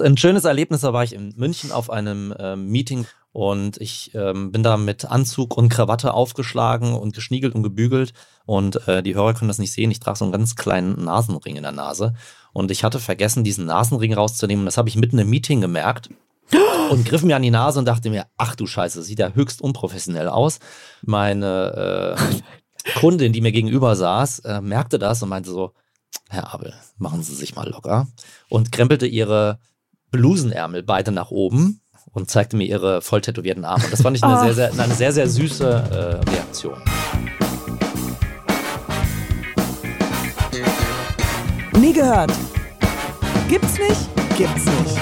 Ein schönes Erlebnis, da war ich in München auf einem äh, Meeting und ich ähm, bin da mit Anzug und Krawatte aufgeschlagen und geschniegelt und gebügelt. Und äh, die Hörer können das nicht sehen. Ich trage so einen ganz kleinen Nasenring in der Nase. Und ich hatte vergessen, diesen Nasenring rauszunehmen. Das habe ich mitten im Meeting gemerkt. Und griff mir an die Nase und dachte mir, ach du Scheiße, sieht ja höchst unprofessionell aus. Meine äh, Kundin, die mir gegenüber saß, äh, merkte das und meinte so, Herr Abel, machen Sie sich mal locker. Und krempelte ihre Blusenärmel beide nach oben und zeigte mir ihre voll tätowierten Arme. Das fand ich eine, sehr, sehr, eine sehr, sehr süße äh, Reaktion. Nie gehört. Gibt's nicht? Gibt's nicht.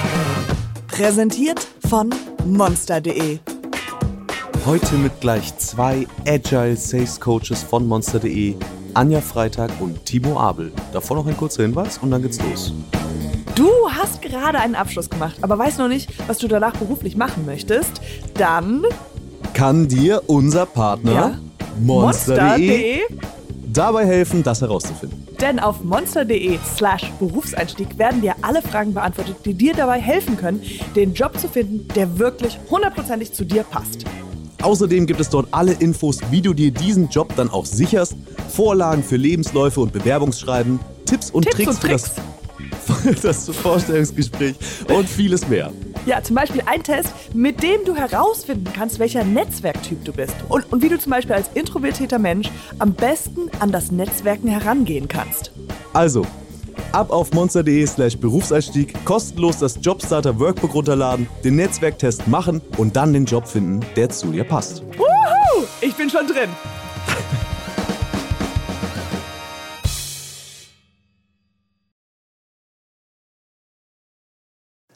Präsentiert von monster.de. Heute mit gleich zwei Agile Sales Coaches von monster.de, Anja Freitag und Timo Abel. Davor noch ein kurzer Hinweis und dann geht's los. Du hast gerade einen Abschluss gemacht, aber weißt noch nicht, was du danach beruflich machen möchtest, dann Kann dir unser Partner Ja. monster.de dabei helfen, das herauszufinden. Denn auf monster.de slash Berufseinstieg werden dir alle Fragen beantwortet, die dir dabei helfen können, den Job zu finden, der wirklich hundertprozentig zu dir passt. Außerdem gibt es dort alle Infos, wie du dir diesen Job dann auch sicherst, Vorlagen für Lebensläufe und Bewerbungsschreiben, Tipps und Tipps Tricks, und Tricks. für das, das Vorstellungsgespräch und vieles mehr. Ja, zum Beispiel ein Test, mit dem du herausfinden kannst, welcher Netzwerktyp du bist. Und, und wie du zum Beispiel als introvertierter Mensch am besten an das Netzwerken herangehen kannst. Also, ab auf monster.de slash Berufseinstieg, kostenlos das Jobstarter Workbook runterladen, den Netzwerktest machen und dann den Job finden, der zu dir passt. Wuhu! Ich bin schon drin.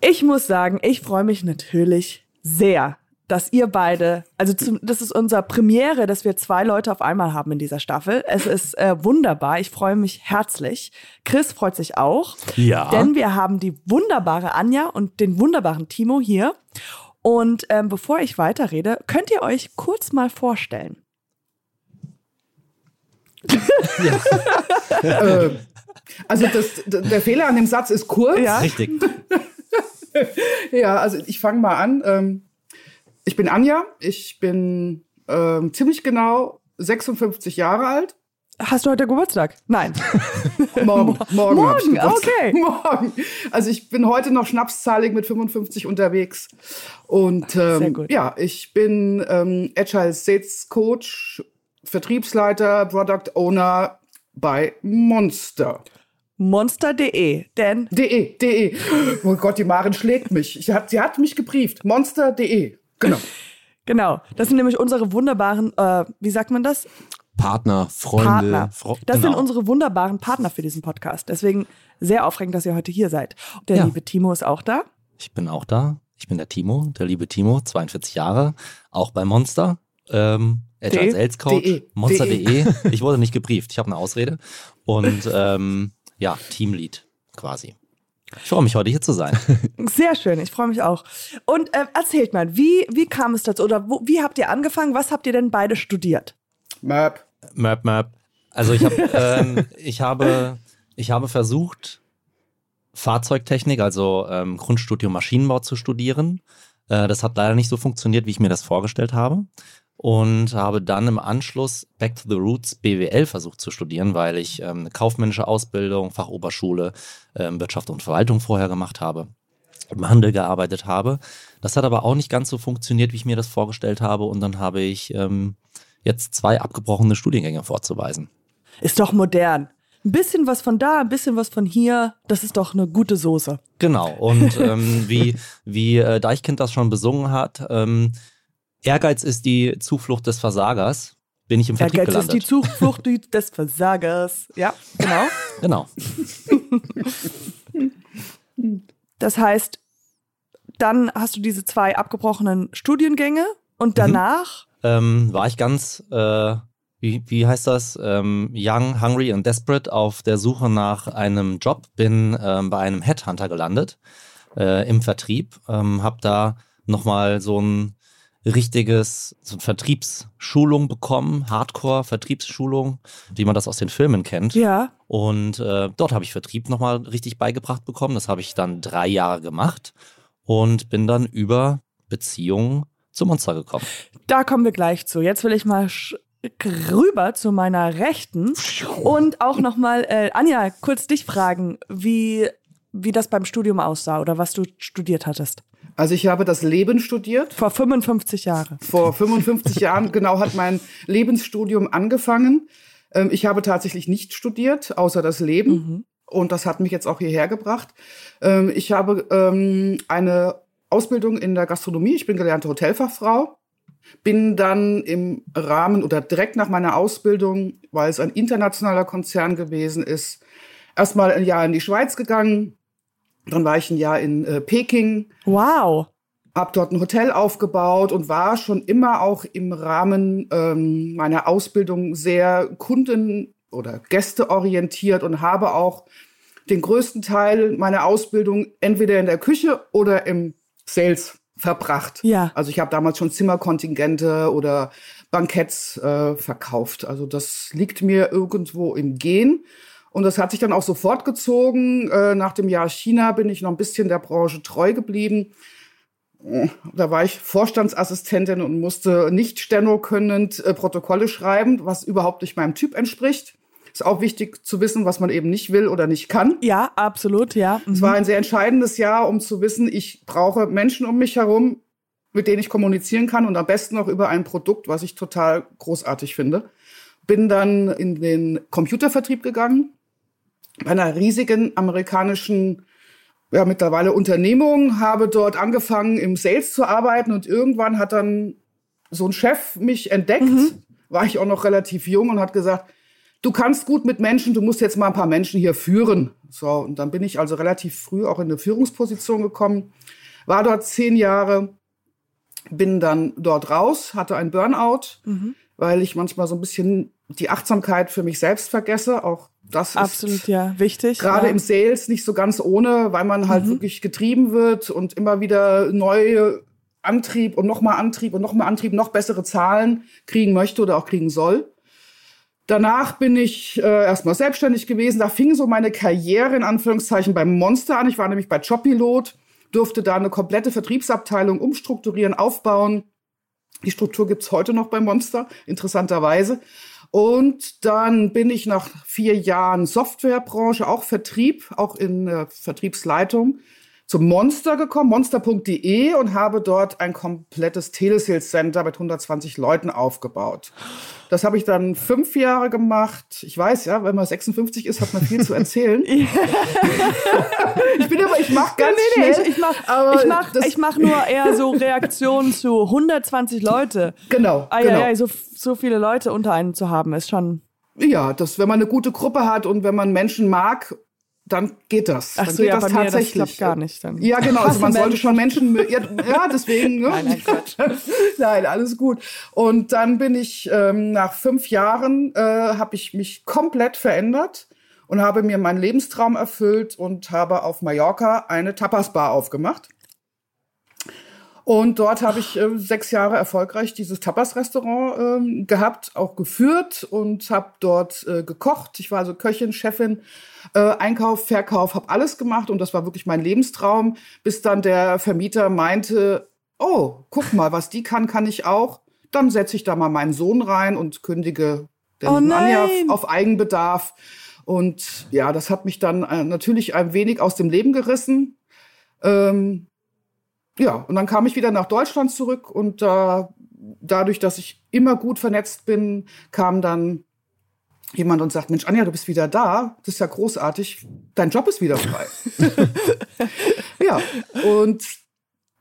Ich muss sagen, ich freue mich natürlich sehr, dass ihr beide, also zum, das ist unser Premiere, dass wir zwei Leute auf einmal haben in dieser Staffel. Es ist äh, wunderbar. Ich freue mich herzlich. Chris freut sich auch. Ja. Denn wir haben die wunderbare Anja und den wunderbaren Timo hier. Und ähm, bevor ich weiterrede, könnt ihr euch kurz mal vorstellen. äh, also das, der Fehler an dem Satz ist kurz. Ja. Richtig. Ja, also ich fange mal an. Ähm, ich bin Anja. Ich bin ähm, ziemlich genau 56 Jahre alt. Hast du heute Geburtstag? Nein. Morgen. morgen. Morgen, okay. Morgen. Also ich bin heute noch schnapszahlig mit 55 unterwegs. Und Sehr ähm, gut. ja, ich bin ähm, Agile Sales Coach, Vertriebsleiter, Product Owner bei Monster. Monster.de. Denn De, de. Oh Gott, die Maren schlägt mich. Ich hat, sie hat mich gebrieft. Monster.de. Genau. Genau, das sind nämlich unsere wunderbaren, äh, wie sagt man das? Partner, Freunde. Partner. Fro- Das genau. sind unsere wunderbaren Partner für diesen Podcast. Deswegen sehr aufregend, dass ihr heute hier seid. Der Ja. liebe Timo ist auch da. Ich bin auch da. Ich bin der Timo, der liebe Timo, 42 Jahre, auch bei Monster. Ähm, Agile De- Sales Coach, de- Monster.de. Ich wurde nicht gebrieft, ich habe eine Ausrede. Und ähm, ja, Teamlead quasi. Ich freue mich, heute hier zu sein. Sehr schön, ich freue mich auch. Und äh, erzählt mal, wie, wie kam es dazu? Oder wo, wie habt ihr angefangen? Was habt ihr denn beide studiert? Map. Map, Map. Also ich, hab, ähm, ich, habe, ich habe versucht, Fahrzeugtechnik, also ähm, Grundstudium Maschinenbau zu studieren. Äh, das hat leider nicht so funktioniert, wie ich mir das vorgestellt habe. Und habe dann im Anschluss Back to the Roots BWL versucht zu studieren, weil ich ähm, eine kaufmännische Ausbildung, Fachoberschule, ähm, Wirtschaft und Verwaltung vorher gemacht habe, im Handel gearbeitet habe. Das hat aber auch nicht ganz so funktioniert, wie ich mir das vorgestellt habe. Und dann habe ich ähm, jetzt zwei abgebrochene Studiengänge vorzuweisen. Ist doch modern. Ein bisschen was von da, ein bisschen was von hier. Das ist doch eine gute Soße. Genau. Und ähm, wie, wie äh, Deichkind das schon besungen hat, ähm, Ehrgeiz ist die Zuflucht des Versagers. Bin ich im Vertrieb Ehrgeiz ist die gelandet. Zuflucht des Versagers. Ja, genau. genau. Das heißt, dann hast du diese zwei abgebrochenen Studiengänge und danach Ähm, war ich ganz, äh, wie, wie heißt das, ähm, young, hungry and desperate auf der Suche nach einem Job. Bin ähm, bei einem Headhunter gelandet äh, im Vertrieb. Ähm, hab da nochmal so ein richtiges so Vertriebsschulung bekommen, Hardcore-Vertriebsschulung, wie man das aus den Filmen kennt. Ja. Und äh, dort habe ich Vertrieb nochmal richtig beigebracht bekommen. Das habe ich dann drei Jahre gemacht und bin dann über Beziehungen zum Monster gekommen. Da kommen wir gleich zu. Jetzt will ich mal rüber zu meiner Rechten und auch nochmal, äh, Anja, kurz dich fragen, wie, wie das beim Studium aussah oder was du studiert hattest. Also ich habe das Leben studiert. Vor 55 Jahren. Vor 55 Jahren, genau, hat mein Lebensstudium angefangen. Ähm, ich habe tatsächlich nicht studiert, außer das Leben. Mhm. Und das hat mich jetzt auch hierher gebracht. Ähm, ich habe ähm, eine Ausbildung in der Gastronomie. Ich bin gelernte Hotelfachfrau. Bin dann im Rahmen oder direkt nach meiner Ausbildung, weil es ein internationaler Konzern gewesen ist, erstmal ein Jahr in die Schweiz gegangen, dann war ich ein Jahr in äh, Peking. Wow. Hab dort ein Hotel aufgebaut und war schon immer auch im Rahmen ähm, meiner Ausbildung sehr kunden- oder gästeorientiert und habe auch den größten Teil meiner Ausbildung entweder in der Küche oder im Sales verbracht. Ja. Also ich habe damals schon Zimmerkontingente oder Banketts äh, verkauft. Also das liegt mir irgendwo im Gen. Und das hat sich dann auch so fortgezogen. Äh, nach dem Jahr China bin ich noch ein bisschen der Branche treu geblieben. Da war ich Vorstandsassistentin und musste nicht stenokönnend äh, Protokolle schreiben, was überhaupt nicht meinem Typ entspricht. Ist auch wichtig zu wissen, was man eben nicht will oder nicht kann. Ja, absolut, ja. Mhm. Es war ein sehr entscheidendes Jahr, um zu wissen, ich brauche Menschen um mich herum, mit denen ich kommunizieren kann und am besten auch über ein Produkt, was ich total großartig finde. Bin dann in den Computervertrieb gegangen, einer riesigen amerikanischen ja, mittlerweile Unternehmung, habe dort angefangen, im Sales zu arbeiten und irgendwann hat dann so ein Chef mich entdeckt, mhm. war ich auch noch relativ jung und hat gesagt, du kannst gut mit Menschen, du musst jetzt mal ein paar Menschen hier führen. So, und dann bin ich also relativ früh auch in eine Führungsposition gekommen, war dort zehn Jahre, bin dann dort raus, hatte ein Burnout, mhm. weil ich manchmal so ein bisschen die Achtsamkeit für mich selbst vergesse, auch das Absolut, ist ja, wichtig. Gerade ja. im Sales nicht so ganz ohne, weil man halt mhm. wirklich getrieben wird und immer wieder neue Antrieb und nochmal Antrieb und nochmal Antrieb, noch bessere Zahlen kriegen möchte oder auch kriegen soll. Danach bin ich äh, erstmal selbstständig gewesen. Da fing so meine Karriere in Anführungszeichen beim Monster an. Ich war nämlich bei Jobpilot, durfte da eine komplette Vertriebsabteilung umstrukturieren, aufbauen. Die Struktur gibt's heute noch beim Monster, interessanterweise. Und dann bin ich nach vier Jahren Softwarebranche, auch Vertrieb, auch in äh, Vertriebsleitung, zum Monster gekommen, monster.de und habe dort ein komplettes Telesales Center mit 120 Leuten aufgebaut. Das habe ich dann fünf Jahre gemacht. Ich weiß, ja, wenn man 56 ist, hat man viel zu erzählen. ich bin aber, ich mache ganz nee, nee, schnell. Ich, ich mache mach, mach nur eher so Reaktionen zu 120 Leute. Genau, ah, genau. Ja, ja, so, so viele Leute unter einem zu haben, ist schon ja, das, wenn man eine gute Gruppe hat und wenn man Menschen mag dann geht das. Ach dann so, geht ja, das bei tatsächlich. Mir, das klappt gar nicht dann. Ja, genau. Also man sollte schon Menschen, ja, ja deswegen. Ne? Nein, nein, nein, alles gut. Und dann bin ich ähm, nach fünf Jahren äh, habe ich mich komplett verändert und habe mir meinen Lebenstraum erfüllt und habe auf Mallorca eine Tapas-Bar aufgemacht. Und dort habe ich äh, sechs Jahre erfolgreich dieses Tapas-Restaurant äh, gehabt, auch geführt und habe dort äh, gekocht. Ich war also Köchin, Chefin, äh, Einkauf, Verkauf, habe alles gemacht und das war wirklich mein Lebenstraum, bis dann der Vermieter meinte, oh, guck mal, was die kann, kann ich auch. Dann setze ich da mal meinen Sohn rein und kündige den oh Anja auf Eigenbedarf. Und ja, das hat mich dann äh, natürlich ein wenig aus dem Leben gerissen. Ähm, ja, und dann kam ich wieder nach Deutschland zurück und äh, dadurch, dass ich immer gut vernetzt bin, kam dann jemand und sagt, Mensch, Anja, du bist wieder da, das ist ja großartig, dein Job ist wieder frei. ja, und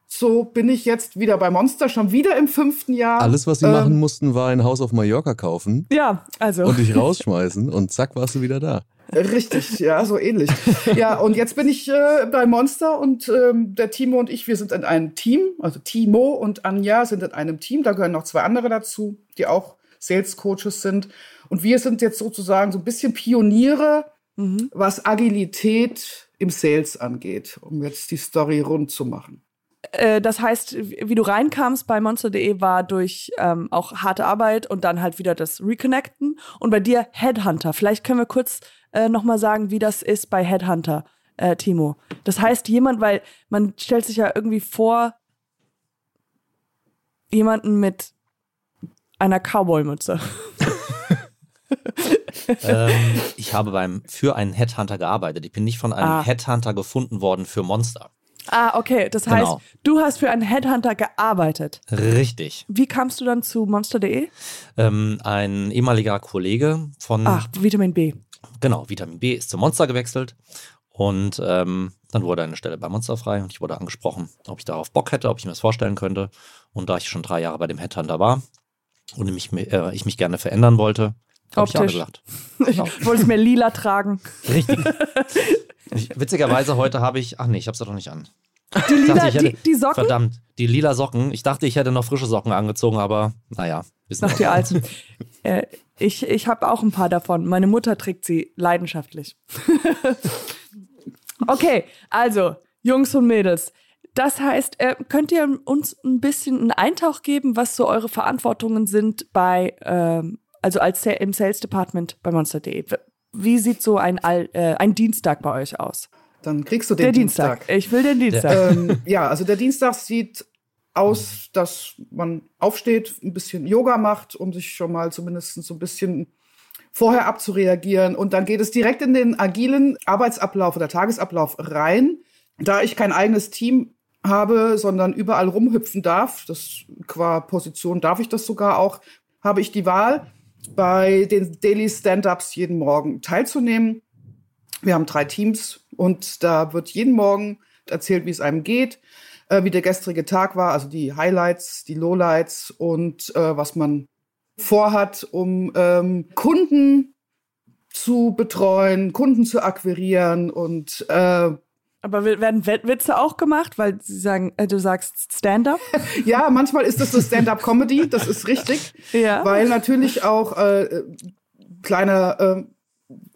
so bin ich jetzt wieder bei Monster, schon wieder im fünften Jahr. Alles, was sie ähm, machen mussten, war ein Haus auf Mallorca kaufen. Ja, also. Und dich rausschmeißen und zack, warst du wieder da. Richtig, ja, so ähnlich. ja, und jetzt bin ich äh, bei Monster und ähm, der Timo und ich, wir sind in einem Team. Also Timo und Anja sind in einem Team. Da gehören noch zwei andere dazu, die auch Sales Coaches sind. Und wir sind jetzt sozusagen so ein bisschen Pioniere, mhm. was Agilität im Sales angeht, um jetzt die Story rund zu machen. äh, das heißt, wie du reinkamst bei Monster.de war durch ähm, auch harte Arbeit und dann halt wieder das Reconnecten. Und bei dir Headhunter. Vielleicht können wir kurz äh, nochmal sagen, wie das ist bei Headhunter, äh, Timo. Das heißt, jemand, weil man stellt sich ja irgendwie vor, jemanden mit einer Cowboy-Mütze. ähm, ich habe beim für einen Headhunter gearbeitet. Ich bin nicht von einem ah. Headhunter gefunden worden für Monster. Ah, okay. Das heißt, genau. du hast für einen Headhunter gearbeitet. Richtig. Wie kamst du dann zu Monster.de? Ähm, ein ehemaliger Kollege von. Ach, Vitamin B. Genau, Vitamin B ist zu Monster gewechselt. Und ähm, dann wurde eine Stelle bei Monster frei und ich wurde angesprochen, ob ich darauf Bock hätte, ob ich mir das vorstellen könnte. Und da ich schon drei Jahre bei dem Headhunter war und mich, äh, ich mich gerne verändern wollte, habe ich auch gesagt. Ich genau. wollte es mir lila tragen. Richtig. Witzigerweise heute habe ich, ach nee, ich habe es doch nicht an. Die, lila, hätte, die, die, Socken? Verdammt, die lila Socken. Ich dachte, ich hätte noch frische Socken angezogen, aber naja. Nach die alten. äh, ich ich habe auch ein paar davon. Meine Mutter trägt sie leidenschaftlich. okay, also, Jungs und Mädels. Das heißt, äh, könnt ihr uns ein bisschen einen Eintauch geben, was so eure Verantwortungen sind bei, ähm, also als im Sales Department bei Monster.de? Wie sieht so ein, äh, ein Dienstag bei euch aus? Dann kriegst du den der Dienstag. Dienstag. Ich will den Dienstag. Ähm, ja, also der Dienstag sieht aus, dass man aufsteht, ein bisschen Yoga macht, um sich schon mal zumindest so ein bisschen vorher abzureagieren. Und dann geht es direkt in den agilen Arbeitsablauf oder Tagesablauf rein. Da ich kein eigenes Team habe, sondern überall rumhüpfen darf, das qua Position darf ich das sogar auch, habe ich die Wahl, bei den Daily Stand-ups jeden Morgen teilzunehmen. Wir haben drei Teams und da wird jeden Morgen erzählt, wie es einem geht, äh, wie der gestrige Tag war, also die Highlights, die Lowlights und äh, was man vorhat, um ähm, Kunden zu betreuen, Kunden zu akquirieren und äh, aber werden Witze auch gemacht, weil sie sagen, äh, du sagst Stand-up? ja, manchmal ist das so Stand-up-Comedy, das ist richtig. Ja. Weil natürlich auch äh, kleiner äh,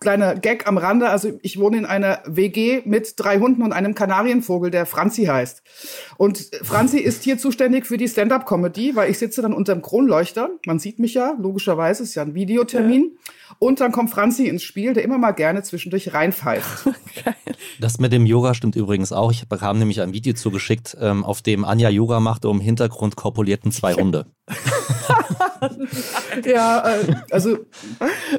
kleiner Gag am Rande. Also ich wohne in einer WG mit drei Hunden und einem Kanarienvogel, der Franzi heißt. Und Franzi ist hier zuständig für die Stand-up-Comedy, weil ich sitze dann unterm Kronleuchter. Man sieht mich ja, logischerweise, ist ja ein Videotermin. Ja. Und dann kommt Franzi ins Spiel, der immer mal gerne zwischendurch reinpfeift. Das mit dem Yoga stimmt übrigens auch. Ich bekam nämlich ein Video zugeschickt, ähm, auf dem Anja Yoga machte, um Hintergrund korpulierten zwei Hunde. ja, äh, also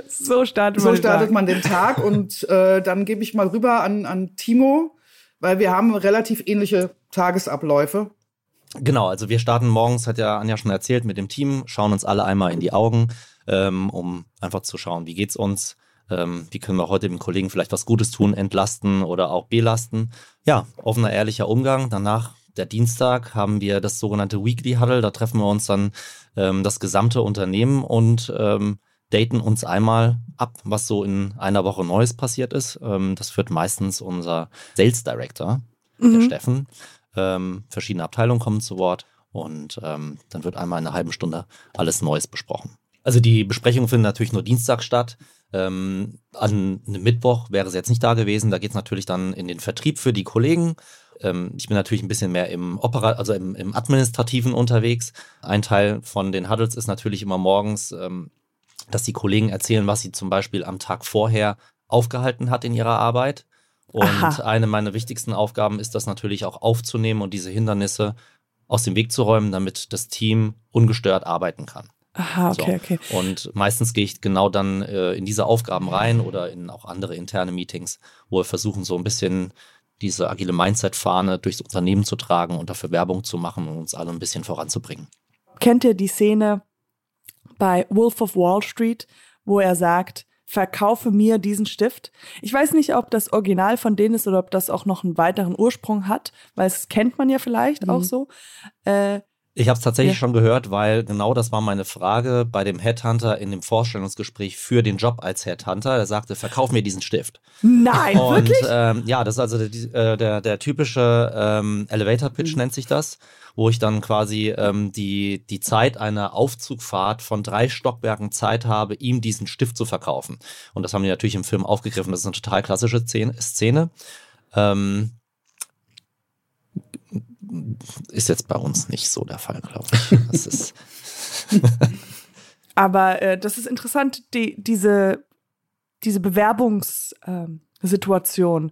so startet, so man, startet man den Tag und äh, dann gebe ich mal rüber an, an Timo, weil wir haben relativ ähnliche Tagesabläufe. Genau, also wir starten morgens, hat ja Anja schon erzählt, mit dem Team, schauen uns alle einmal in die Augen, ähm, um einfach zu schauen, wie geht's uns, ähm, wie können wir heute dem Kollegen vielleicht was Gutes tun, entlasten oder auch belasten. Ja, offener, ehrlicher Umgang. Danach der Dienstag haben wir das sogenannte Weekly Huddle. Da treffen wir uns dann ähm, das gesamte Unternehmen und ähm, daten uns einmal ab, was so in einer Woche Neues passiert ist. Ähm, das führt meistens unser Sales Director, mhm. der Steffen. Ähm, verschiedene Abteilungen kommen zu Wort und ähm, dann wird einmal in einer halben Stunde alles Neues besprochen. Also die Besprechungen finden natürlich nur Dienstag statt. Ähm, an einem Mittwoch wäre sie jetzt nicht da gewesen. Da geht es natürlich dann in den Vertrieb für die Kollegen. Ähm, ich bin natürlich ein bisschen mehr im Opera, also im, im, Administrativen unterwegs. Ein Teil von den Huddles ist natürlich immer morgens, ähm, dass die Kollegen erzählen, was sie zum Beispiel am Tag vorher aufgehalten hat in ihrer Arbeit. Und Aha. eine meiner wichtigsten Aufgaben ist das natürlich auch aufzunehmen und diese Hindernisse aus dem Weg zu räumen, damit das Team ungestört arbeiten kann. Aha, okay, so. okay. Und meistens gehe ich genau dann äh, in diese Aufgaben rein oder in auch andere interne Meetings, wo wir versuchen, so ein bisschen diese agile Mindset-Fahne durchs Unternehmen zu tragen und dafür Werbung zu machen und uns alle ein bisschen voranzubringen. Kennt ihr die Szene bei Wolf of Wall Street, wo er sagt, verkaufe mir diesen Stift. Ich weiß nicht, ob das Original von denen ist oder ob das auch noch einen weiteren Ursprung hat, weil es kennt man ja vielleicht mhm. auch so. Äh, ich habe es tatsächlich ja. schon gehört, weil genau das war meine Frage bei dem Headhunter in dem Vorstellungsgespräch für den Job als Headhunter. Er sagte, verkauf mir diesen Stift. Nein, und, wirklich? Ähm, ja, das ist also der, der, der typische ähm, Elevator Pitch mhm. nennt sich das, wo ich dann quasi ähm, die, die Zeit einer Aufzugfahrt von drei Stockwerken Zeit habe, ihm diesen Stift zu verkaufen. Und das haben die natürlich im Film aufgegriffen. Das ist eine total klassische Szene. Ist jetzt bei uns nicht so der Fall, glaube ich. Das ist Aber äh, das ist interessant, die, diese, diese Bewerbungssituation. Ähm,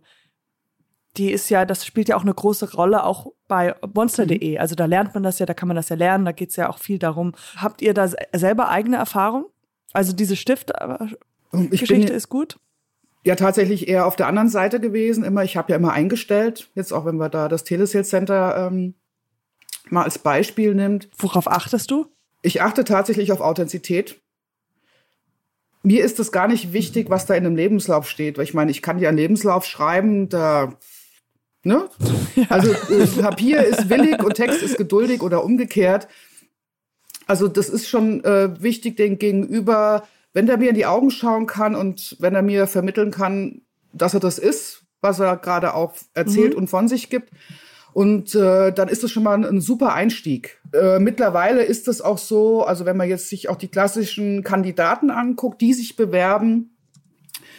die ist ja, das spielt ja auch eine große Rolle, auch bei monster.de. Mhm. Also da lernt man das ja, da kann man das ja lernen, da geht es ja auch viel darum. Habt ihr da selber eigene Erfahrung? Also diese Stift-Geschichte ist gut? Ja, tatsächlich eher auf der anderen Seite gewesen. Immer, ich habe ja immer eingestellt, jetzt auch wenn wir da das Telesales Center ähm, mal als Beispiel nimmt. Worauf achtest du? Ich achte tatsächlich auf Authentizität. Mir ist es gar nicht wichtig, was da in einem Lebenslauf steht, weil ich meine, ich kann ja einen Lebenslauf schreiben, da Ne? Ja. Also äh, Papier ist willig und Text ist geduldig oder umgekehrt. Also das ist schon äh, wichtig, den Gegenüber, wenn der mir in die Augen schauen kann und wenn er mir vermitteln kann, dass er das ist, was er gerade auch erzählt mhm. und von sich gibt. Und äh, dann ist das schon mal ein, ein super Einstieg. Äh, mittlerweile ist es auch so, also wenn man jetzt sich auch die klassischen Kandidaten anguckt, die sich bewerben,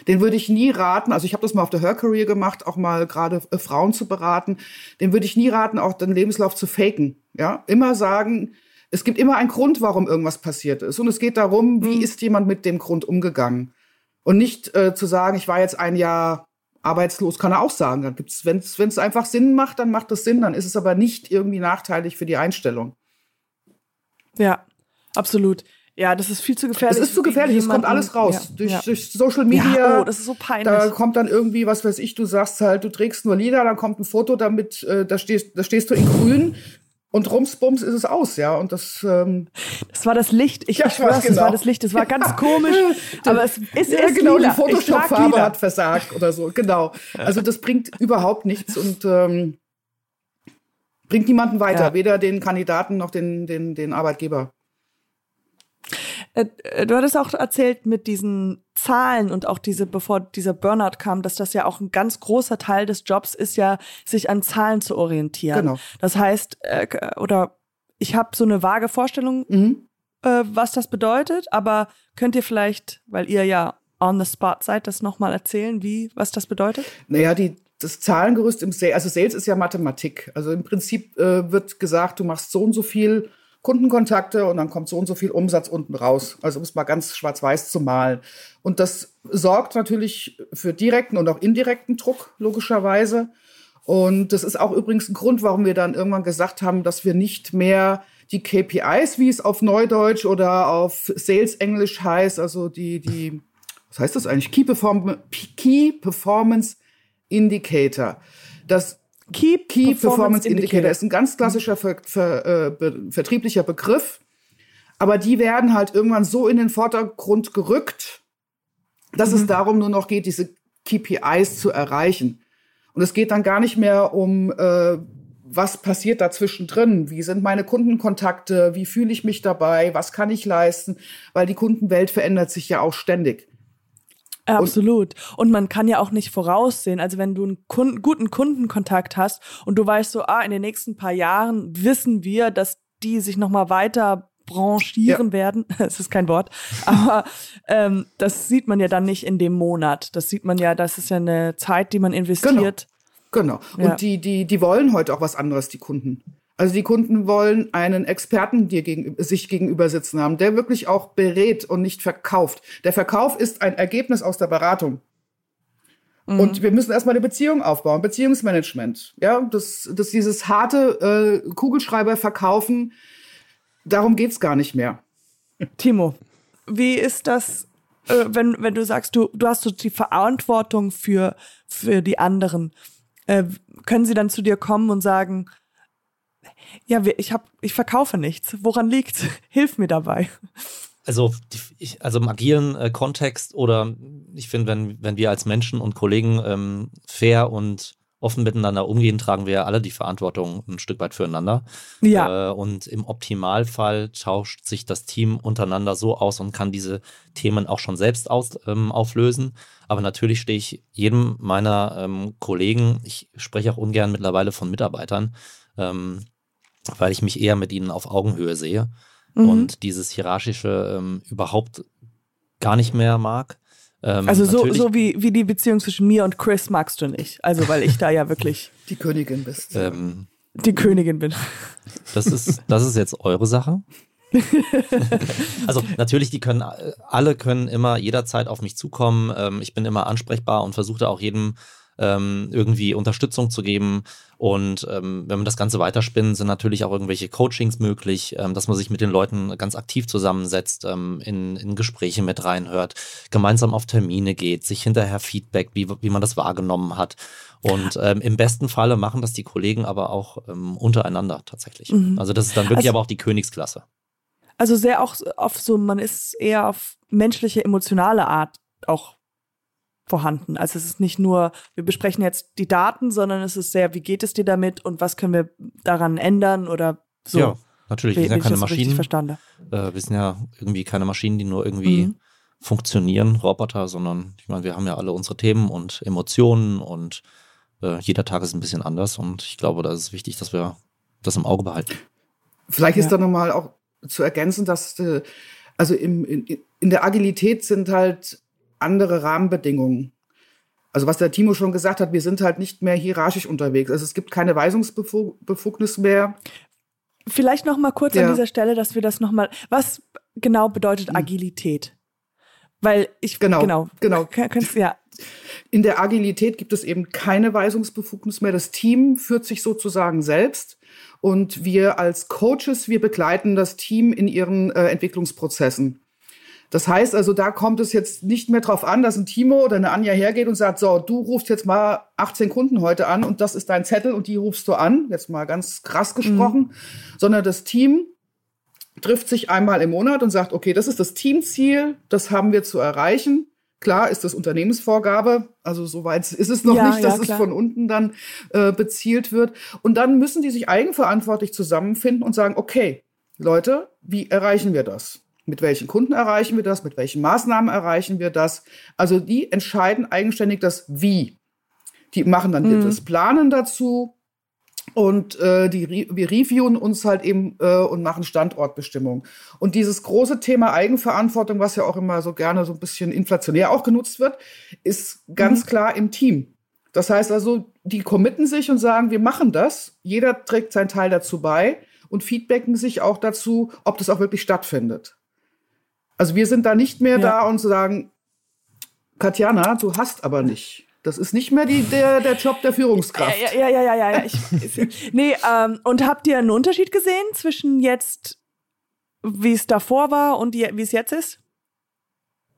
den würde ich nie raten, also ich habe das mal auf der Her Career gemacht, auch mal gerade äh, Frauen zu beraten, den würde ich nie raten, auch den Lebenslauf zu faken. Ja, immer sagen, es gibt immer einen Grund, warum irgendwas passiert ist. Und es geht darum, wie mhm. ist jemand mit dem Grund umgegangen. Und nicht äh, zu sagen, ich war jetzt ein Jahr arbeitslos, kann er auch sagen. Dann gibt's, wenn es einfach Sinn macht, dann macht es Sinn, dann ist es aber nicht irgendwie nachteilig für die Einstellung. Ja, absolut. Ja, das ist viel zu gefährlich. Es ist zu gefährlich, es kommt alles raus. Ja, durch, ja. durch, Social Media. Ja, oh, das ist so peinlich. Da kommt dann irgendwie, was weiß ich, du sagst halt, du trägst nur Lieder, dann kommt ein Foto damit, äh, da, stehst, da stehst du in grün und rumsbums ist es aus, ja. Und das. Ähm das war das Licht. Ich, ja, ich weiß, genau. das war das Licht. Das war ganz komisch. aber es ist, ja, ist genau. Lila. Die Photoshop-Farbe hat versagt oder so. Genau. Also das bringt überhaupt nichts und ähm, bringt niemanden weiter. Ja. Weder den Kandidaten noch den, den, den Arbeitgeber. Äh, äh, du hattest auch erzählt mit diesen Zahlen und auch diese, bevor dieser Burnout kam, dass das ja auch ein ganz großer Teil des Jobs ist, ja, sich an Zahlen zu orientieren. Genau. Das heißt, äh, oder ich habe so eine vage Vorstellung, mhm. was das bedeutet, aber könnt ihr vielleicht, weil ihr ja on the spot seid, das nochmal erzählen, wie, was das bedeutet? Naja, die, das Zahlengerüst im Sales, also Sales ist ja Mathematik. Also im Prinzip äh, wird gesagt, du machst so und so viel Kundenkontakte und dann kommt so und so viel Umsatz unten raus. Also um es mal ganz schwarz-weiß zu malen. Und das sorgt natürlich für direkten und auch indirekten Druck, logischerweise. Und das ist auch übrigens ein Grund, warum wir dann irgendwann gesagt haben, dass wir nicht mehr die KPIs, wie es auf Neudeutsch oder auf Sales Englisch heißt, also die, die, was heißt das eigentlich? Key, Perform Key Performance Indicator. Das Key, Key Performance, Performance Indicator. Indicator ist ein ganz klassischer ver, ver, äh, be, vertrieblicher Begriff. Aber die werden halt irgendwann so in den Vordergrund gerückt, dass mhm. es darum nur noch geht, diese KPIs zu erreichen. Und es geht dann gar nicht mehr um, äh, was passiert dazwischen drin? Wie sind meine Kundenkontakte? Wie fühle ich mich dabei? Was kann ich leisten? Weil die Kundenwelt verändert sich ja auch ständig. Absolut. Und man kann ja auch nicht voraussehen. Also wenn du einen Kunden, guten Kundenkontakt hast und du weißt so, ah, in den nächsten paar Jahren wissen wir, dass die sich nochmal weiter branchieren ja. werden. Das ist kein Wort. Aber ähm, das sieht man ja dann nicht in dem Monat. Das sieht man ja, das ist ja eine Zeit, die man investiert. Genau. genau. Und ja. die, die, die wollen heute auch was anderes, die Kunden. Also die Kunden wollen einen Experten dir gegenüber, sich gegenüber sitzen haben, der wirklich auch berät und nicht verkauft. Der Verkauf ist ein Ergebnis aus der Beratung. Mhm. Und wir müssen erstmal eine Beziehung aufbauen, Beziehungsmanagement. Ja, das, das dieses harte äh, Kugelschreiber verkaufen, darum geht's gar nicht mehr. Timo, wie ist das, äh, wenn, wenn du sagst, du, du hast so die Verantwortung für, für die anderen? Äh, können sie dann zu dir kommen und sagen, ja, ich habe, ich verkaufe nichts. Woran liegt's? Hilf mir dabei. Also, ich, also im agilen äh, Kontext oder ich finde, wenn, wenn wir als Menschen und Kollegen ähm, fair und offen miteinander umgehen, tragen wir alle die Verantwortung ein Stück weit füreinander. Ja. Äh, und im Optimalfall tauscht sich das Team untereinander so aus und kann diese Themen auch schon selbst aus, ähm, auflösen. Aber natürlich stehe ich jedem meiner ähm, Kollegen, ich spreche auch ungern mittlerweile von Mitarbeitern, ähm, weil ich mich eher mit ihnen auf Augenhöhe sehe mhm. und dieses Hierarchische ähm, überhaupt gar nicht mehr mag. Ähm, also so, so wie, wie die Beziehung zwischen mir und Chris magst du nicht. Also weil ich da ja wirklich die Königin bist. Ähm, die Königin bin. Das ist, das ist jetzt eure Sache. also natürlich, die können alle können immer jederzeit auf mich zukommen. Ähm, ich bin immer ansprechbar und versuche da auch jedem ähm, irgendwie Unterstützung zu geben. Und ähm, wenn man das Ganze weiterspinnt, sind natürlich auch irgendwelche Coachings möglich, ähm, dass man sich mit den Leuten ganz aktiv zusammensetzt, ähm, in, in Gespräche mit reinhört, gemeinsam auf Termine geht, sich hinterher Feedback, wie, wie man das wahrgenommen hat. Und ähm, im besten Falle machen das die Kollegen aber auch ähm, untereinander tatsächlich. Mhm. Also das ist dann wirklich also, aber auch die Königsklasse. Also sehr auch auf so, man ist eher auf menschliche, emotionale Art auch vorhanden. Also es ist nicht nur, wir besprechen jetzt die Daten, sondern es ist sehr, wie geht es dir damit und was können wir daran ändern oder so. Ja, natürlich, wir sind ja keine Maschinen. Verstanden. Äh, wir sind ja irgendwie keine Maschinen, die nur irgendwie mhm. funktionieren, Roboter, sondern ich meine, wir haben ja alle unsere Themen und Emotionen und äh, jeder Tag ist ein bisschen anders und ich glaube, da ist es wichtig, dass wir das im Auge behalten. Vielleicht ja. ist da nochmal auch zu ergänzen, dass äh, also im, in, in der Agilität sind halt andere Rahmenbedingungen. Also was der Timo schon gesagt hat, wir sind halt nicht mehr hierarchisch unterwegs. Also es gibt keine Weisungsbefugnis mehr. Vielleicht noch mal kurz ja. an dieser Stelle, dass wir das noch mal. Was genau bedeutet hm. Agilität? Weil ich genau genau, genau. Ja. In der Agilität gibt es eben keine Weisungsbefugnis mehr. Das Team führt sich sozusagen selbst und wir als Coaches wir begleiten das Team in ihren äh, Entwicklungsprozessen. Das heißt also, da kommt es jetzt nicht mehr drauf an, dass ein Timo oder eine Anja hergeht und sagt, so, du rufst jetzt mal 18 Kunden heute an und das ist dein Zettel und die rufst du an, jetzt mal ganz krass gesprochen, mhm. sondern das Team trifft sich einmal im Monat und sagt, okay, das ist das Teamziel, das haben wir zu erreichen. Klar ist das Unternehmensvorgabe, also soweit ist es noch ja, nicht, dass ja, es von unten dann äh, bezielt wird. Und dann müssen die sich eigenverantwortlich zusammenfinden und sagen, okay, Leute, wie erreichen wir das? Mit welchen Kunden erreichen wir das? Mit welchen Maßnahmen erreichen wir das? Also die entscheiden eigenständig das Wie. Die machen dann mhm. das Planen dazu und äh, die, wir reviewen uns halt eben äh, und machen Standortbestimmung. Und dieses große Thema Eigenverantwortung, was ja auch immer so gerne so ein bisschen inflationär auch genutzt wird, ist ganz mhm. klar im Team. Das heißt also, die committen sich und sagen, wir machen das. Jeder trägt seinen Teil dazu bei und feedbacken sich auch dazu, ob das auch wirklich stattfindet. Also wir sind da nicht mehr ja. da und sagen, Katjana, du hast aber nicht. Das ist nicht mehr die, der, der Job der Führungskraft. Ja, ja, ja, ja, ja. ja. Ich, nee, ähm, und habt ihr einen Unterschied gesehen zwischen jetzt, wie es davor war und wie es jetzt ist?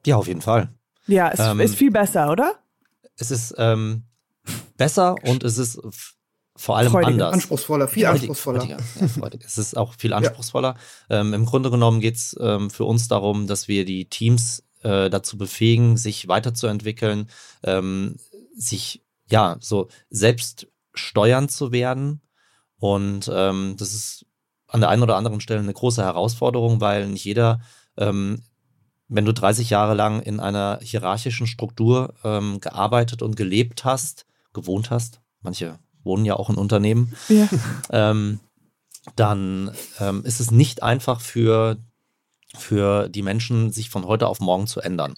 Ja, auf jeden Fall. Ja, es ähm, ist viel besser, oder? Es ist ähm, besser und es ist vor allem freudiger, anders. Anspruchsvoller, viel freudig, anspruchsvoller. Freudiger, ja, freudig. es ist auch viel anspruchsvoller. Ja. Ähm, Im Grunde genommen geht es ähm, für uns darum, dass wir die Teams äh, dazu befähigen, sich weiterzuentwickeln, ähm, sich ja so selbst steuern zu werden. Und ähm, das ist an der einen oder anderen Stelle eine große Herausforderung, weil nicht jeder ähm, wenn du 30 Jahre lang in einer hierarchischen Struktur ähm, gearbeitet und gelebt hast, gewohnt hast, manche wohnen ja auch in Unternehmen, ja. ähm, dann ähm, ist es nicht einfach für, für die Menschen, sich von heute auf morgen zu ändern.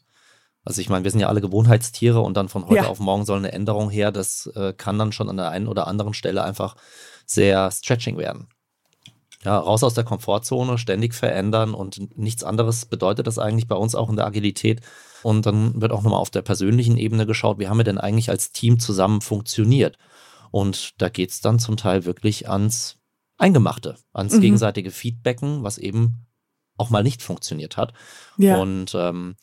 Also ich meine, wir sind ja alle Gewohnheitstiere und dann von heute ja. auf morgen soll eine Änderung her. Das äh, kann dann schon an der einen oder anderen Stelle einfach sehr stretching werden. Ja, raus aus der Komfortzone, ständig verändern und nichts anderes bedeutet das eigentlich bei uns auch in der Agilität. Und dann wird auch nochmal auf der persönlichen Ebene geschaut, wie haben wir denn eigentlich als Team zusammen funktioniert? Und da geht es dann zum Teil wirklich ans Eingemachte, ans mhm. gegenseitige Feedbacken, was eben auch mal nicht funktioniert hat. Ja. Und ähm,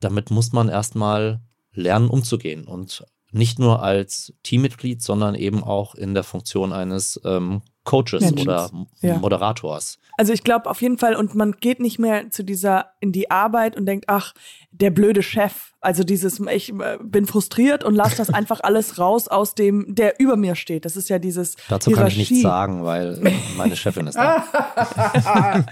damit muss man erstmal lernen, umzugehen. Und nicht nur als Teammitglied, sondern eben auch in der Funktion eines ähm, Coaches Menschen. oder ja. Moderators. Also ich glaube auf jeden Fall, und man geht nicht mehr zu dieser in die Arbeit und denkt, ach, der blöde Chef. Also dieses, ich äh, bin frustriert und lasse das einfach alles raus aus dem, der über mir steht. Das ist ja dieses. Dazu Hierarchie. kann ich nichts sagen, weil meine Chefin ist da.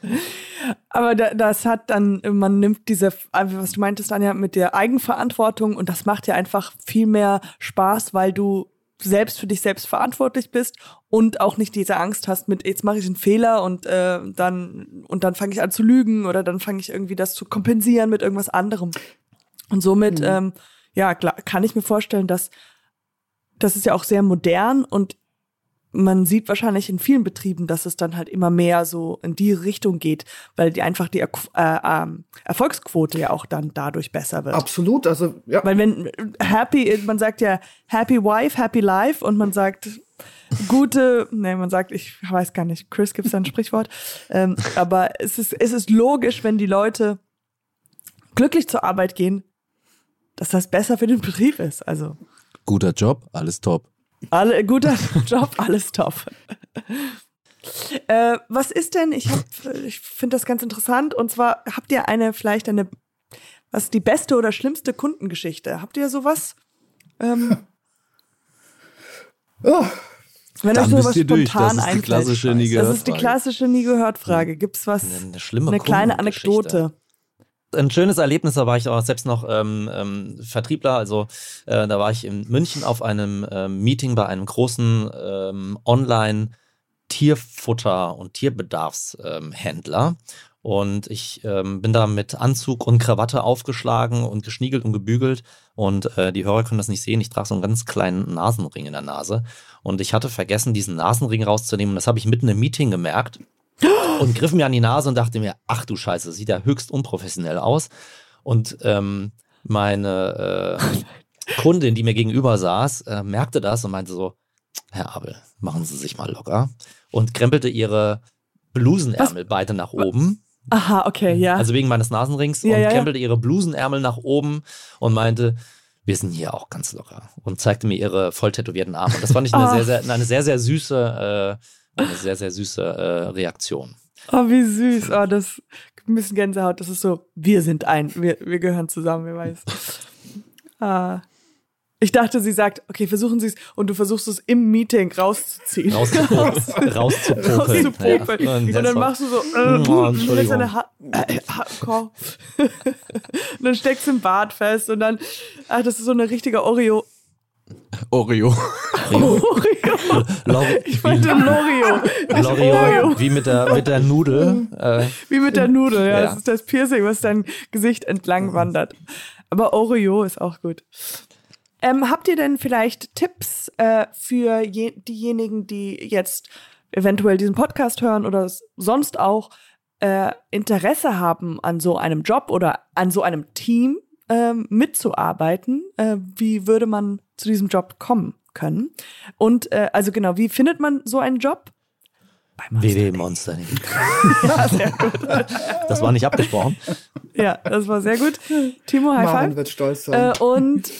Aber das hat dann, man nimmt diese, was du meintest, Anja, mit der Eigenverantwortung und das macht ja einfach viel mehr Spaß, weil du selbst für dich selbst verantwortlich bist und auch nicht diese Angst hast mit jetzt mache ich einen Fehler und äh, dann und dann fange ich an zu lügen oder dann fange ich irgendwie das zu kompensieren mit irgendwas anderem und somit mhm. ähm, ja klar, kann ich mir vorstellen, dass das ist ja auch sehr modern und man sieht wahrscheinlich in vielen Betrieben, dass es dann halt immer mehr so in die Richtung geht, weil die einfach die äh, äh, Erfolgsquote ja auch dann dadurch besser wird. Absolut, also ja. Weil wenn happy, man sagt ja happy wife, happy life und man sagt gute, nee, man sagt, ich weiß gar nicht, Chris gibt es da ein Sprichwort, ähm, aber es ist, es ist logisch, wenn die Leute glücklich zur Arbeit gehen, dass das besser für den Betrieb ist. Also guter Job, alles top. Alle, guter Job, alles top. Äh, was ist denn, ich, ich finde das ganz interessant, und zwar habt ihr eine, vielleicht eine, was ist die beste oder schlimmste Kundengeschichte? Habt ihr sowas? Ähm, oh. Wenn Dann euch sowas spontan durch. Das ist die klassische nie gehört Das ist die klassische nie gehört Frage. Gibt's was? Eine, schlimme eine kleine Anekdote ein schönes Erlebnis, da war ich auch selbst noch ähm, ähm, Vertriebler, also äh, da war ich in München auf einem ähm, Meeting bei einem großen ähm, Online- Tierfutter- und Tierbedarfshändler. Ähm, und ich ähm, bin da mit Anzug und Krawatte aufgeschlagen und geschniegelt und gebügelt. Und äh, die Hörer können das nicht sehen. Ich trage so einen ganz kleinen Nasenring in der Nase. Und ich hatte vergessen, diesen Nasenring rauszunehmen. Und das habe ich mitten im Meeting gemerkt und griff mir an die Nase und dachte mir, ach du Scheiße, sieht ja höchst unprofessionell aus. Und ähm, meine äh, Kundin, die mir gegenüber saß, äh, merkte das und meinte so, Herr Abel, machen Sie sich mal locker. Und krempelte ihre Blusenärmel Was? beide nach oben. Aha, okay, ja. Also wegen meines Nasenrings ja, und ja, krempelte ja. ihre Blusenärmel nach oben und meinte, wir sind hier auch ganz locker. Und zeigte mir ihre voll tätowierten Arme. Und das fand ich eine, sehr, sehr, eine sehr, sehr süße äh, eine sehr, sehr süße äh, Reaktion. Oh, wie süß. Oh, das ein bisschen Gänsehaut. Das ist so, wir sind ein, wir, wir gehören zusammen, wer weiß. Ah. Ich dachte, sie sagt, okay, versuchen Sie es und du versuchst es im Meeting rauszuziehen. Rauszupopeln. Rauszupopeln. Ja. Und, dann machst du so, äh, oh, Entschuldigung. Deine ha äh, und dann steckst du im Bart fest und dann, ach, das ist so eine richtige Oreo. Oreo. Oreo. Lori ich meinte Lorio. Lorio. Wie mit der, mit der Nudel. Äh. Wie mit der Nudel, ja. ja. Das ist das Piercing, was dein Gesicht entlang wandert. Aber Oreo ist auch gut. Ähm, habt ihr denn vielleicht Tipps äh, für je, diejenigen, die jetzt eventuell diesen Podcast hören oder sonst auch äh, Interesse haben an so einem Job oder an so einem Team ähm, mitzuarbeiten? Äh, wie würde man zu diesem Job kommen können? Und äh, also genau, wie findet man so einen Job? www.monster. ja, sehr gut. Das war nicht abgesprochen. Ja, das war sehr gut. Timo, High Five. wird stolz sein. Äh, und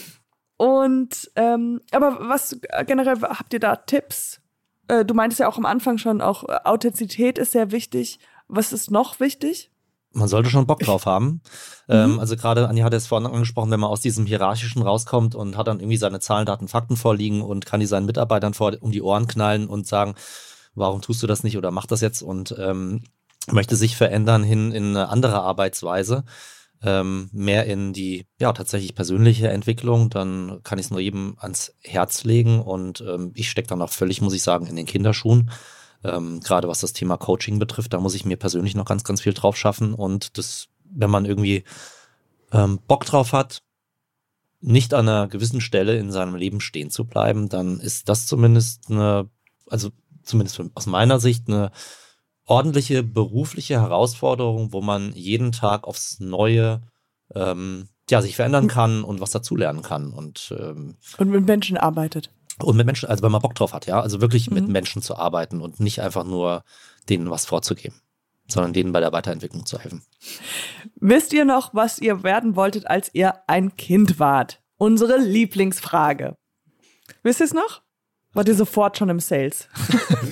und ähm, aber was generell habt ihr da Tipps? Äh, du meintest ja auch am Anfang schon, auch äh, Authentizität ist sehr wichtig. Was ist noch wichtig? Man sollte schon Bock drauf haben. Mhm. Ähm, also gerade Anja hat es vorhin angesprochen, wenn man aus diesem Hierarchischen rauskommt und hat dann irgendwie seine Zahlen, Daten, Fakten vorliegen und kann die seinen Mitarbeitern vor, um die Ohren knallen und sagen, warum tust du das nicht oder mach das jetzt und ähm, möchte sich verändern hin in eine andere Arbeitsweise, ähm, mehr in die ja tatsächlich persönliche Entwicklung, dann kann ich es nur jedem ans Herz legen und ähm, ich stecke dann auch völlig, muss ich sagen, in den Kinderschuhen. Ähm, gerade was das Thema Coaching betrifft, da muss ich mir persönlich noch ganz, ganz viel drauf schaffen. Und das, wenn man irgendwie ähm, Bock drauf hat, nicht an einer gewissen Stelle in seinem Leben stehen zu bleiben, dann ist das zumindest eine, also zumindest aus meiner Sicht eine ordentliche berufliche Herausforderung, wo man jeden Tag aufs Neue ähm, ja, sich verändern kann und was dazulernen kann. Und, ähm, und mit Menschen arbeitet. Und mit Menschen, also wenn man Bock drauf hat, ja, also wirklich mhm. mit Menschen zu arbeiten und nicht einfach nur denen was vorzugeben, sondern denen bei der Weiterentwicklung zu helfen. Wisst ihr noch, was ihr werden wolltet, als ihr ein Kind wart? Unsere Lieblingsfrage. Wisst ihr es noch? Wart ihr sofort schon im Sales?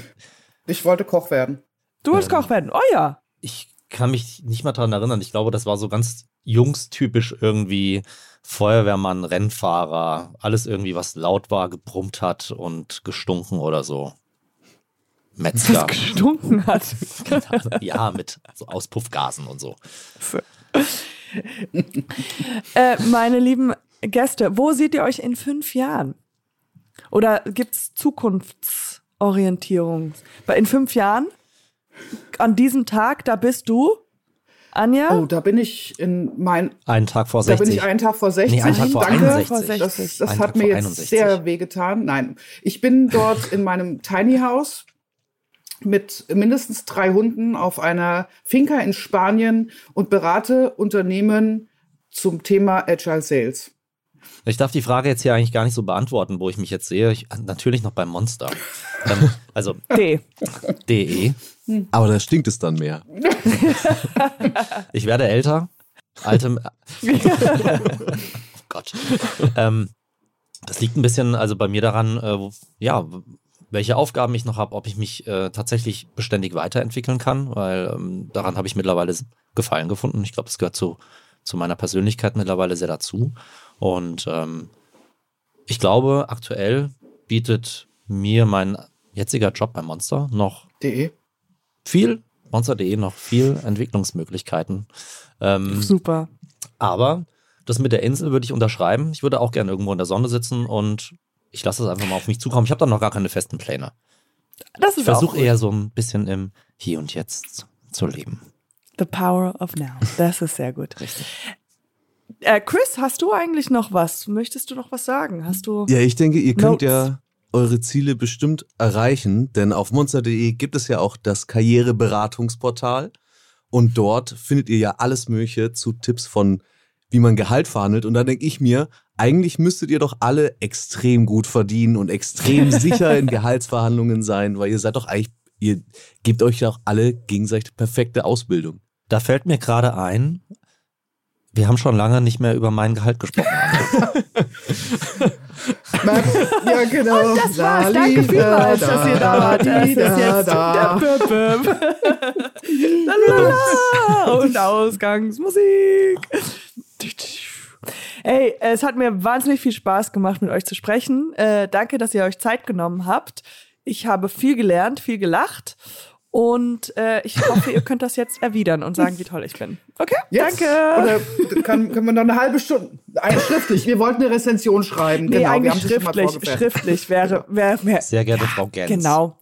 ich wollte Koch werden. Du wolltest ähm, Koch werden? Oh ja. Ich kann mich nicht mal daran erinnern. Ich glaube, das war so ganz jungstypisch irgendwie Feuerwehrmann, Rennfahrer, alles irgendwie, was laut war, gebrummt hat und gestunken oder so. Metzger. Was gestunken hat. ja, mit so Auspuffgasen und so. so. äh, meine lieben Gäste, wo seht ihr euch in fünf Jahren? Oder gibt es Zukunftsorientierung? In fünf Jahren, an diesem Tag, da bist du Anja? Oh, da bin ich in mein. Einen Tag vor Da 60. bin ich einen Tag vor 60. Nee, einen Tag vor Danke. 61. Das, das Tag hat mir jetzt 61. sehr wehgetan. Nein, ich bin dort in meinem Tiny House mit mindestens drei Hunden auf einer Finca in Spanien und berate Unternehmen zum Thema Agile Sales. Ich darf die Frage jetzt hier eigentlich gar nicht so beantworten, wo ich mich jetzt sehe. Ich, natürlich noch beim Monster. Ähm, also D. DE. Aber da stinkt es dann mehr. Ich werde älter. Alte. oh Gott. Ähm, das liegt ein bisschen also bei mir daran, äh, wo, ja, welche Aufgaben ich noch habe, ob ich mich äh, tatsächlich beständig weiterentwickeln kann, weil ähm, daran habe ich mittlerweile Gefallen gefunden. Ich glaube, es gehört zu, zu meiner Persönlichkeit mittlerweile sehr dazu. Und ähm, ich glaube, aktuell bietet mir mein jetziger Job bei Monster noch De. viel, Monster.de noch viel Entwicklungsmöglichkeiten. Ähm, Super. aber das mit der Insel würde ich unterschreiben. Ich würde auch gerne irgendwo in der Sonne sitzen und ich lasse es einfach mal auf mich zukommen. Ich habe da noch gar keine festen Pläne. Das Ich ist auch versuche eher so ein bisschen im Hier und Jetzt zu leben. The power of now. Das ist sehr gut. Äh, Chris, hast du eigentlich noch was? Möchtest du noch was sagen? Hast du? Ja, ich denke, ihr könnt Notes. ja eure Ziele bestimmt erreichen, denn auf monster.de gibt es ja auch das Karriereberatungsportal und dort findet ihr ja alles Mögliche zu Tipps von, wie man Gehalt verhandelt. Und da denke ich mir, eigentlich müsstet ihr doch alle extrem gut verdienen und extrem sicher in Gehaltsverhandlungen sein, weil ihr seid doch eigentlich, ihr gebt euch doch alle gegenseitig perfekte Ausbildung. Da fällt mir gerade ein, wir haben schon lange nicht mehr über mein Gehalt gesprochen. Ja, genau. Das war's. Danke vielmals, dass ihr da wart. Das ist jetzt der Böp. Und Ausgangsmusik. Hey, es hat mir wahnsinnig viel Spaß gemacht, mit euch zu sprechen. Äh, danke, dass ihr euch Zeit genommen habt. Ich habe viel gelernt, viel gelacht. Und äh, ich hoffe, ihr könnt das jetzt erwidern und sagen, wie toll ich bin. Okay, Jetzt? danke. Oder kann, können wir noch eine halbe Stunde? Ein, schriftlich. Wir wollten eine Rezension schreiben. nee, genau, wir eigentlich mal schriftlich. Schriftlich wäre, wäre, wäre Sehr geehrte Frau Gens. genau.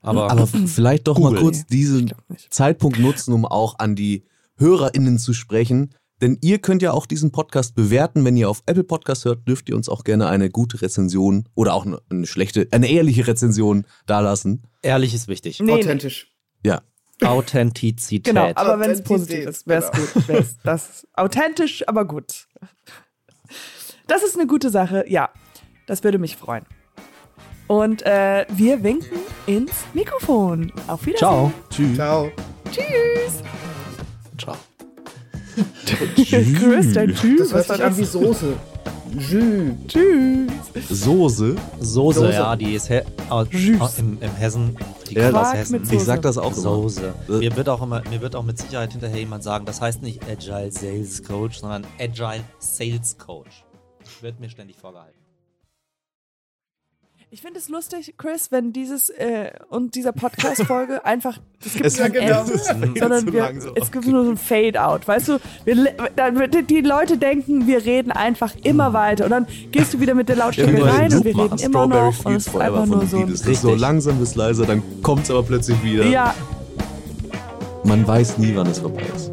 Aber, Aber vielleicht doch mal Google. kurz diesen. Zeitpunkt nutzen, um auch an die HörerInnen zu sprechen. Denn ihr könnt ja auch diesen Podcast bewerten. Wenn ihr auf Apple Podcast hört, dürft ihr uns auch gerne eine gute Rezension oder auch eine, eine schlechte, eine ehrliche Rezension dalassen. ehrlich ist wichtig. Nee, nee. Authentisch. Ja. Authentizität. Genau, aber wenn es positiv ist, wäre es genau. gut. Wär's, das ist authentisch, aber gut. Das ist eine gute Sache, ja. Das würde mich freuen. Und äh, wir winken ins Mikrofon. Auf Wiedersehen. Ciao. Tschüss. Ciao. Tschüss. Ciao. Chris, dein Tschüss. Das hört Was war sich an wie Soße. Tschüss. Soße. Soße, Soße. ja, die ist he aus, Jus. aus, im, im Hessen. Die Ja, aus Hessen. Ich sag das auch immer. Soße. Äh. Mir wird auch immer, mir wird auch mit Sicherheit hinterher jemand sagen, das heißt nicht Agile Sales Coach, sondern Agile Sales Coach. Wird mir ständig vorgehalten. Ich finde es lustig, Chris, wenn dieses äh, und dieser Podcast-Folge einfach, es gibt Es Ende, es wird sondern wir, langsam. es gibt nur so ein Fade-out, weißt du? Wir, dann die Leute denken, wir reden einfach immer weiter und dann gehst du wieder mit der Lautstärke rein und wir reden machen. immer Strawberry noch und es ist einfach nur so ein, so langsam bis leiser, dann kommt es aber plötzlich wieder. ja, Man weiß nie, wann es vorbei ist.